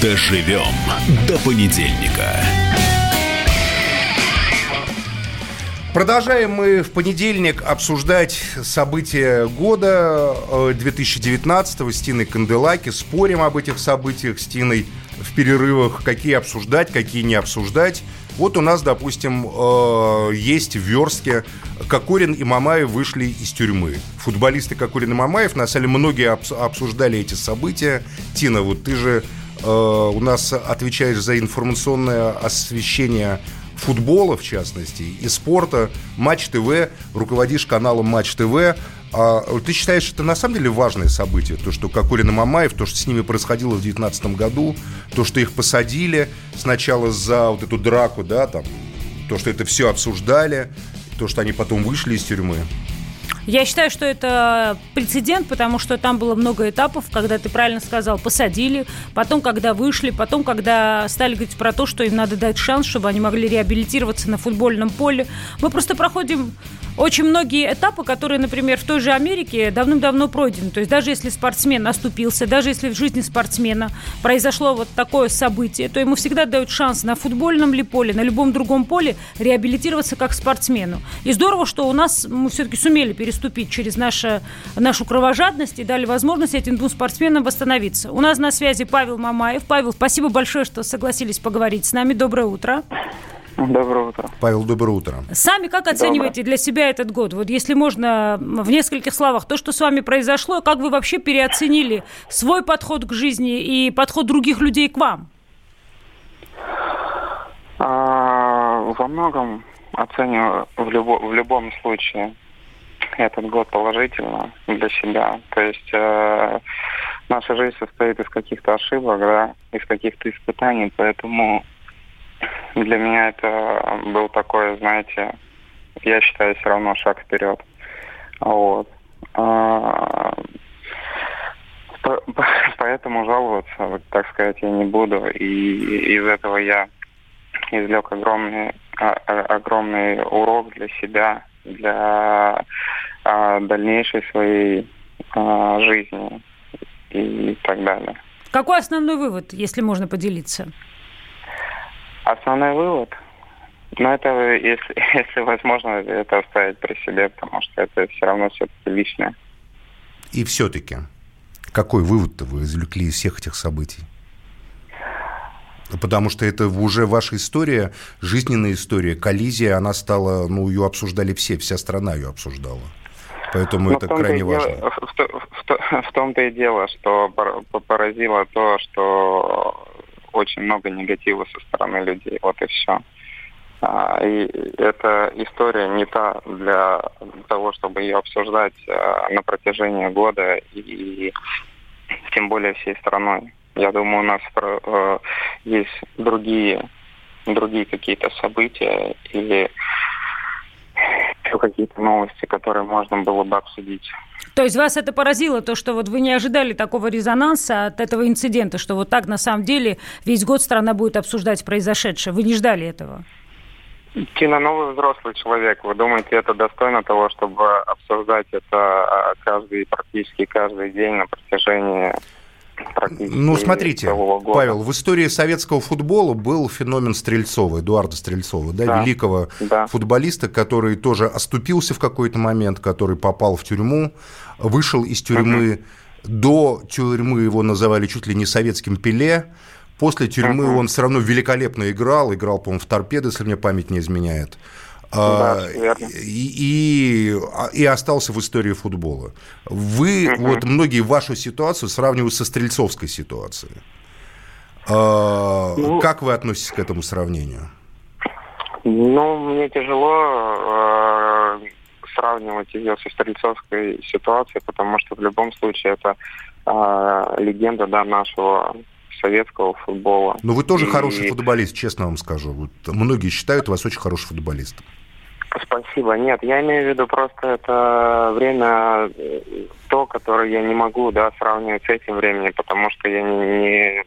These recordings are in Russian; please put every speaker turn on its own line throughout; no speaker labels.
Доживем до понедельника.
Продолжаем мы в понедельник обсуждать события года 2019 э, с Тиной Канделаки. Спорим об этих событиях с Тиной в перерывах, какие обсуждать, какие не обсуждать. Вот у нас, допустим, э, есть в верстке Кокорин и Мамаев вышли из тюрьмы. Футболисты Кокорин и Мамаев, на самом деле, многие обсуждали эти события. Тина, вот ты же у нас отвечаешь за информационное освещение футбола, в частности, и спорта, Матч ТВ, руководишь каналом Матч ТВ. А ты считаешь, это на самом деле важное событие? То, что Кокорин и Мамаев, то, что с ними происходило в 2019 году, то, что их посадили сначала за вот эту драку, да, там, то, что это все обсуждали, то, что они потом вышли из тюрьмы.
Я считаю, что это прецедент, потому что там было много этапов, когда ты правильно сказал, посадили, потом, когда вышли, потом, когда стали говорить про то, что им надо дать шанс, чтобы они могли реабилитироваться на футбольном поле. Мы просто проходим очень многие этапы, которые, например, в той же Америке давным-давно пройдены. То есть даже если спортсмен оступился, даже если в жизни спортсмена произошло вот такое событие, то ему всегда дают шанс на футбольном ли поле, на любом другом поле реабилитироваться как спортсмену. И здорово, что у нас мы все-таки сумели переступить через наше, нашу кровожадность и дали возможность этим двум спортсменам восстановиться. У нас на связи Павел Мамаев. Павел, спасибо большое, что согласились поговорить с нами. Доброе утро.
Доброе утро.
Павел, доброе утро.
Сами как оцениваете Доброе. для себя этот год? Вот если можно в нескольких словах, то, что с вами произошло, как вы вообще переоценили свой подход к жизни и подход других людей к вам?
А, во многом оцениваю в, любо, в любом случае этот год положительно для себя. То есть э, наша жизнь состоит из каких-то ошибок, да, из каких-то испытаний, поэтому для меня это был такой, знаете, я считаю, все равно шаг вперед. Вот. А, поэтому жаловаться, так сказать, я не буду. И из этого я извлек огромный, а, огромный урок для себя, для а, дальнейшей своей жизни и так далее.
Какой основной вывод, если можно поделиться?
Основной вывод, ну это, если, если возможно, это оставить при себе, потому что это все равно все-таки личное.
И все-таки, какой вывод-то вы извлекли из всех этих событий? Потому что это уже ваша история, жизненная история, коллизия, она стала, ну, ее обсуждали все, вся страна ее обсуждала. Поэтому Но это крайне важно.
Дело, в, в, в том-то и дело, что поразило то, что очень много негатива со стороны людей. Вот и все. А, и эта история не та для того, чтобы ее обсуждать а, на протяжении года и тем более всей страной. Я думаю, у нас э, есть другие, другие какие-то события или еще какие-то новости, которые можно было бы обсудить.
То есть вас это поразило, то, что вот вы не ожидали такого резонанса от этого инцидента, что вот так на самом деле весь год страна будет обсуждать произошедшее. Вы не ждали этого?
Тина, новый взрослый человек. Вы думаете, это достойно того, чтобы обсуждать это а, каждый, практически каждый день на протяжении
ну, смотрите, Павел, в истории советского футбола был феномен Стрельцова, Эдуарда Стрельцова, да, да великого да. футболиста, который тоже оступился в какой-то момент, который попал в тюрьму, вышел из тюрьмы. Угу. До тюрьмы его называли чуть ли не советским Пеле. После тюрьмы uh он все равно великолепно играл, играл, по-моему, в торпеды, если мне память не изменяет. Да, а, и, и, и остался в истории футбола. Вы, угу. вот многие вашу ситуацию сравнивают со стрельцовской ситуацией. А, ну, как вы относитесь к этому сравнению?
Ну, мне тяжело э, сравнивать ее со стрельцовской ситуацией, потому что в любом случае это э, легенда да, нашего советского футбола.
Но вы тоже и... хороший футболист, честно вам скажу. Вот многие считают вас очень хорошим футболистом.
Спасибо. Нет, я имею в виду просто это время, э, то, которое я не могу да, сравнивать с этим временем, потому что я не, не,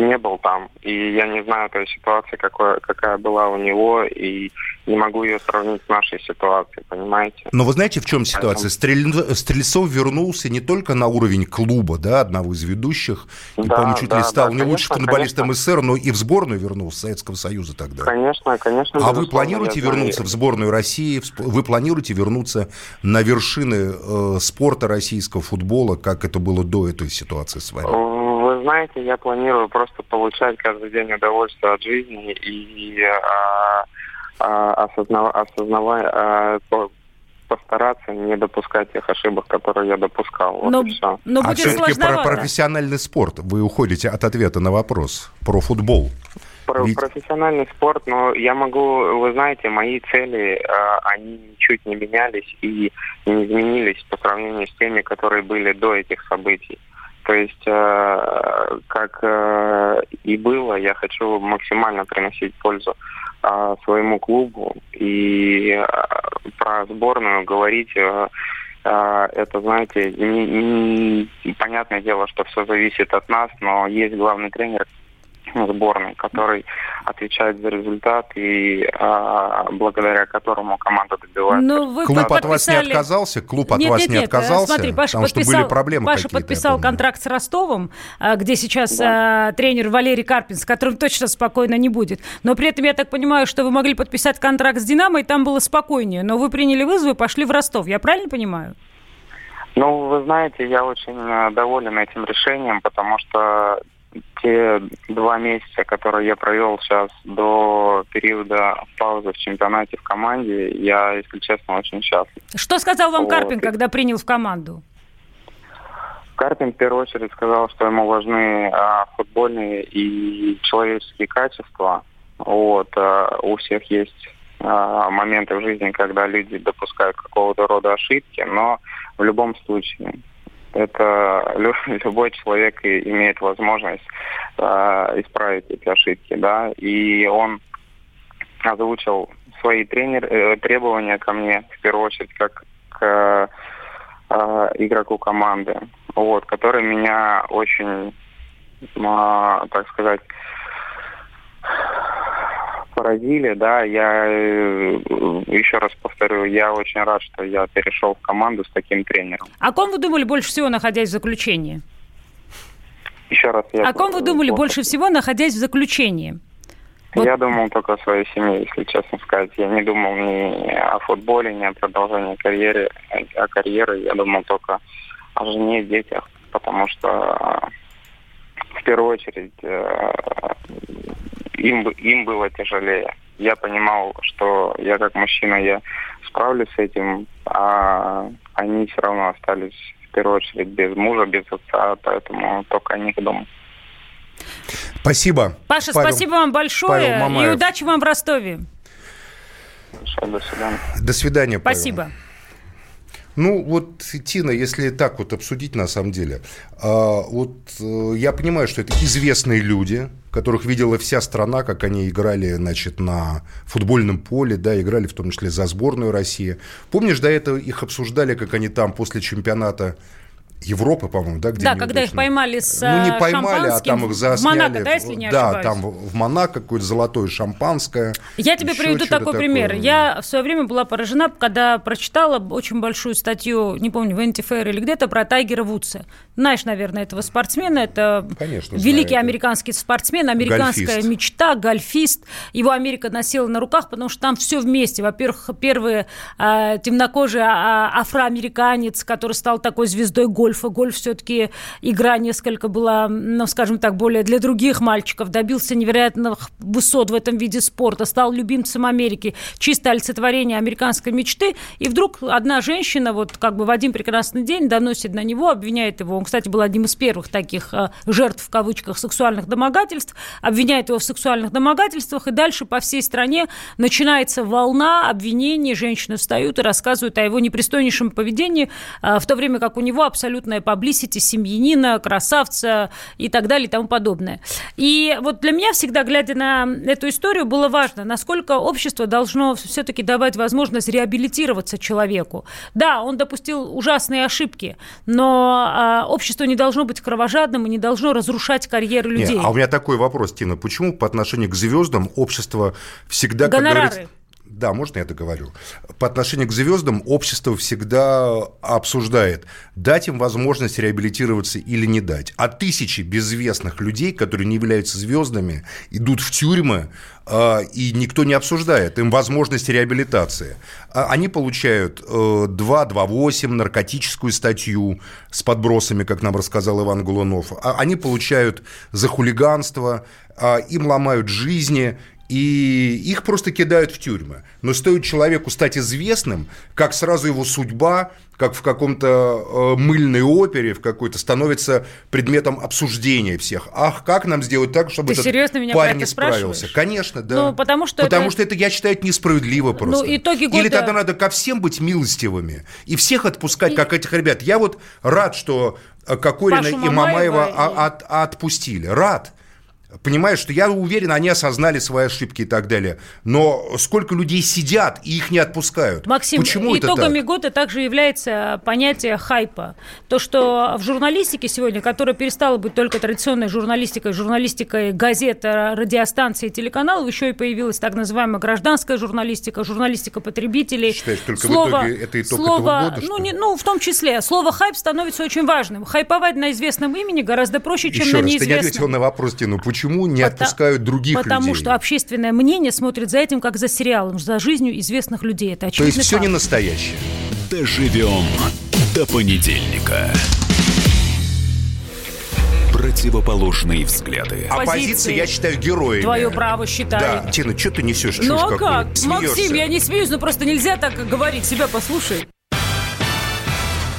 не был там. И я не знаю той ситуации, какой, какая была у него, и не могу ее сравнить с нашей ситуацией, понимаете?
Но вы знаете, в чем ситуация? Стрель... Стрельцов вернулся не только на уровень клуба, да, одного из ведущих, и, да, по-моему, чуть да, ли стал да, не конечно, лучшим футболистом конечно. СССР, но и в сборную вернулся Советского Союза тогда.
Конечно, конечно.
А вы планируете вернуться в сборную России? Вы планируете вернуться на вершины э, спорта российского футбола, как это было до этой ситуации с вами?
Вы знаете, я планирую просто получать каждый день удовольствие от жизни и а, а, осознав, осознавая, а, постараться не допускать тех ошибок, которые я допускал. Вот но, все.
но а все-таки про профессиональный спорт вы уходите от ответа на вопрос про футбол.
Про Ведь... профессиональный спорт, но я могу, вы знаете, мои цели, они ничуть не менялись и не изменились по сравнению с теми, которые были до этих событий. То есть, э, как э, и было, я хочу максимально приносить пользу э, своему клубу. И про сборную говорить, это, знаете, не, не, понятное дело, что все зависит от нас, но есть главный тренер, сборной, который отвечает за результат и а, благодаря которому команда добивается.
Ну, вы Клуб подписали... от вас не отказался? Клуб от нет, вас нет, не нет, отказался?
Смотри, Паша потому подписал, что были проблемы Паша подписал контракт с Ростовом, а, где сейчас да. а, тренер Валерий Карпин, с которым точно спокойно не будет. Но при этом я так понимаю, что вы могли подписать контракт с «Динамо», и там было спокойнее. Но вы приняли вызов и пошли в Ростов. Я правильно понимаю?
Ну, вы знаете, я очень э, доволен этим решением, потому что те два месяца, которые я провел сейчас до периода паузы в чемпионате в команде, я, если честно, очень счастлив.
Что сказал вам вот. Карпин, когда принял в команду?
Карпин в первую очередь сказал, что ему важны а, футбольные и человеческие качества. Вот, а, у всех есть а, моменты в жизни, когда люди допускают какого-то рода ошибки, но в любом случае это любой человек имеет возможность э, исправить эти ошибки, да, и он озвучил свои тренер, э, требования ко мне, в первую очередь, как к э, игроку команды, вот, который меня очень, э, так сказать, поразили, да, я э, еще раз повторю, я очень рад, что я перешел в команду с таким тренером.
О ком вы думали больше всего, находясь в заключении?
Еще раз. Я
о ком вы думали больше всего, находясь в заключении?
Вот. Я думал только о своей семье, если честно сказать. Я не думал ни о футболе, ни о продолжении карьеры, о карьере. Я думал только о жене, детях, потому что в первую очередь э, им, им было тяжелее. Я понимал, что я как мужчина, я справлюсь с этим, а они все равно остались в первую очередь без мужа, без отца, поэтому только о них думал.
Спасибо.
Паша, Павел, спасибо вам большое и удачи вам в Ростове.
Хорошо, до свидания.
До свидания,
Павел. Спасибо.
Ну, вот, Тина, если так вот обсудить на самом деле, а, вот э, я понимаю, что это известные люди, которых видела вся страна, как они играли, значит, на футбольном поле, да, играли в том числе за сборную России. Помнишь, до этого их обсуждали, как они там после чемпионата Европы, по-моему, да, где
Да, когда их поймали с
Ну, не поймали, а там их засняли.
В Монако, да, если не
ошибаюсь? Да, там в Монако какое-то золотое шампанское.
Я тебе приведу такой такое. пример. Я в свое время была поражена, когда прочитала очень большую статью, не помню, в Fair или где-то, про Тайгера Вудса. Знаешь, наверное, этого спортсмена. Это Конечно, великий знаю. американский спортсмен, американская гольфист. мечта, гольфист. Его Америка носила на руках, потому что там все вместе. Во-первых, первый э, темнокожий э, афроамериканец, который стал такой звездой гольфа, гольфа. Гольф все-таки игра несколько была, ну, скажем так, более для других мальчиков. Добился невероятных высот в этом виде спорта, стал любимцем Америки. Чисто олицетворение американской мечты. И вдруг одна женщина вот как бы в один прекрасный день доносит на него, обвиняет его. Он, кстати, был одним из первых таких э, жертв, в кавычках, сексуальных домогательств. Обвиняет его в сексуальных домогательствах. И дальше по всей стране начинается волна обвинений. Женщины встают и рассказывают о его непристойнейшем поведении, э, в то время как у него абсолютно абсолютное паблисити семьянина, красавца и так далее и тому подобное. И вот для меня всегда, глядя на эту историю, было важно, насколько общество должно все-таки давать возможность реабилитироваться человеку. Да, он допустил ужасные ошибки, но а, общество не должно быть кровожадным и не должно разрушать карьеры людей.
Не, а у меня такой вопрос, Тина. Почему по отношению к звездам общество всегда,
Гонорары.
как говорится, да, можно я договорю? По отношению к звездам общество всегда обсуждает, дать им возможность реабилитироваться или не дать. А тысячи безвестных людей, которые не являются звездами, идут в тюрьмы, а, и никто не обсуждает им возможность реабилитации. А они получают 2.2.8, э, наркотическую статью с подбросами, как нам рассказал Иван Гулунов. А они получают за хулиганство, им ломают жизни, и их просто кидают в тюрьмы. Но стоит человеку стать известным, как сразу его судьба, как в каком-то э, мыльной опере, в какой-то, становится предметом обсуждения всех. Ах, как нам сделать так, чтобы
Ты
этот
серьезно меня
парень
не
справился? Конечно, да.
Ну, потому что
потому
это...
что это, я считаю, несправедливо просто.
Ну, итоги года...
Или тогда надо ко всем быть милостивыми и всех отпускать, и... как этих ребят. Я вот рад, что э, Кокорина Пашу и Мамаева и... от, отпустили. Рад. Понимаешь, что я уверен, они осознали свои ошибки и так далее. Но сколько людей сидят и их не отпускают?
Максим,
Почему
итогами
это так?
года также является понятие хайпа. То, что в журналистике сегодня, которая перестала быть только традиционной журналистикой, журналистикой газет, радиостанций и телеканалов, еще и появилась так называемая гражданская журналистика, журналистика потребителей.
Считаешь, только слово, в итоге это итог
слово,
этого года?
Ну, не, ну, в том числе. Слово хайп становится очень важным. Хайповать на известном имени гораздо проще, чем
Еще
на
раз,
неизвестном.
ты не ответил на вопрос, Тину, почему почему не потому, отпускают других
потому
людей?
Потому что общественное мнение смотрит за этим, как за сериалом, за жизнью известных людей. Это
То есть
факт.
все не настоящее.
Доживем до понедельника. Противоположные взгляды.
Оппозиция, я считаю, героями.
Твое право считаю.
Да, Тина, что ты несешь?
Ну а как?
Смеешься.
Максим, я не смеюсь, но просто нельзя так говорить. Себя послушай.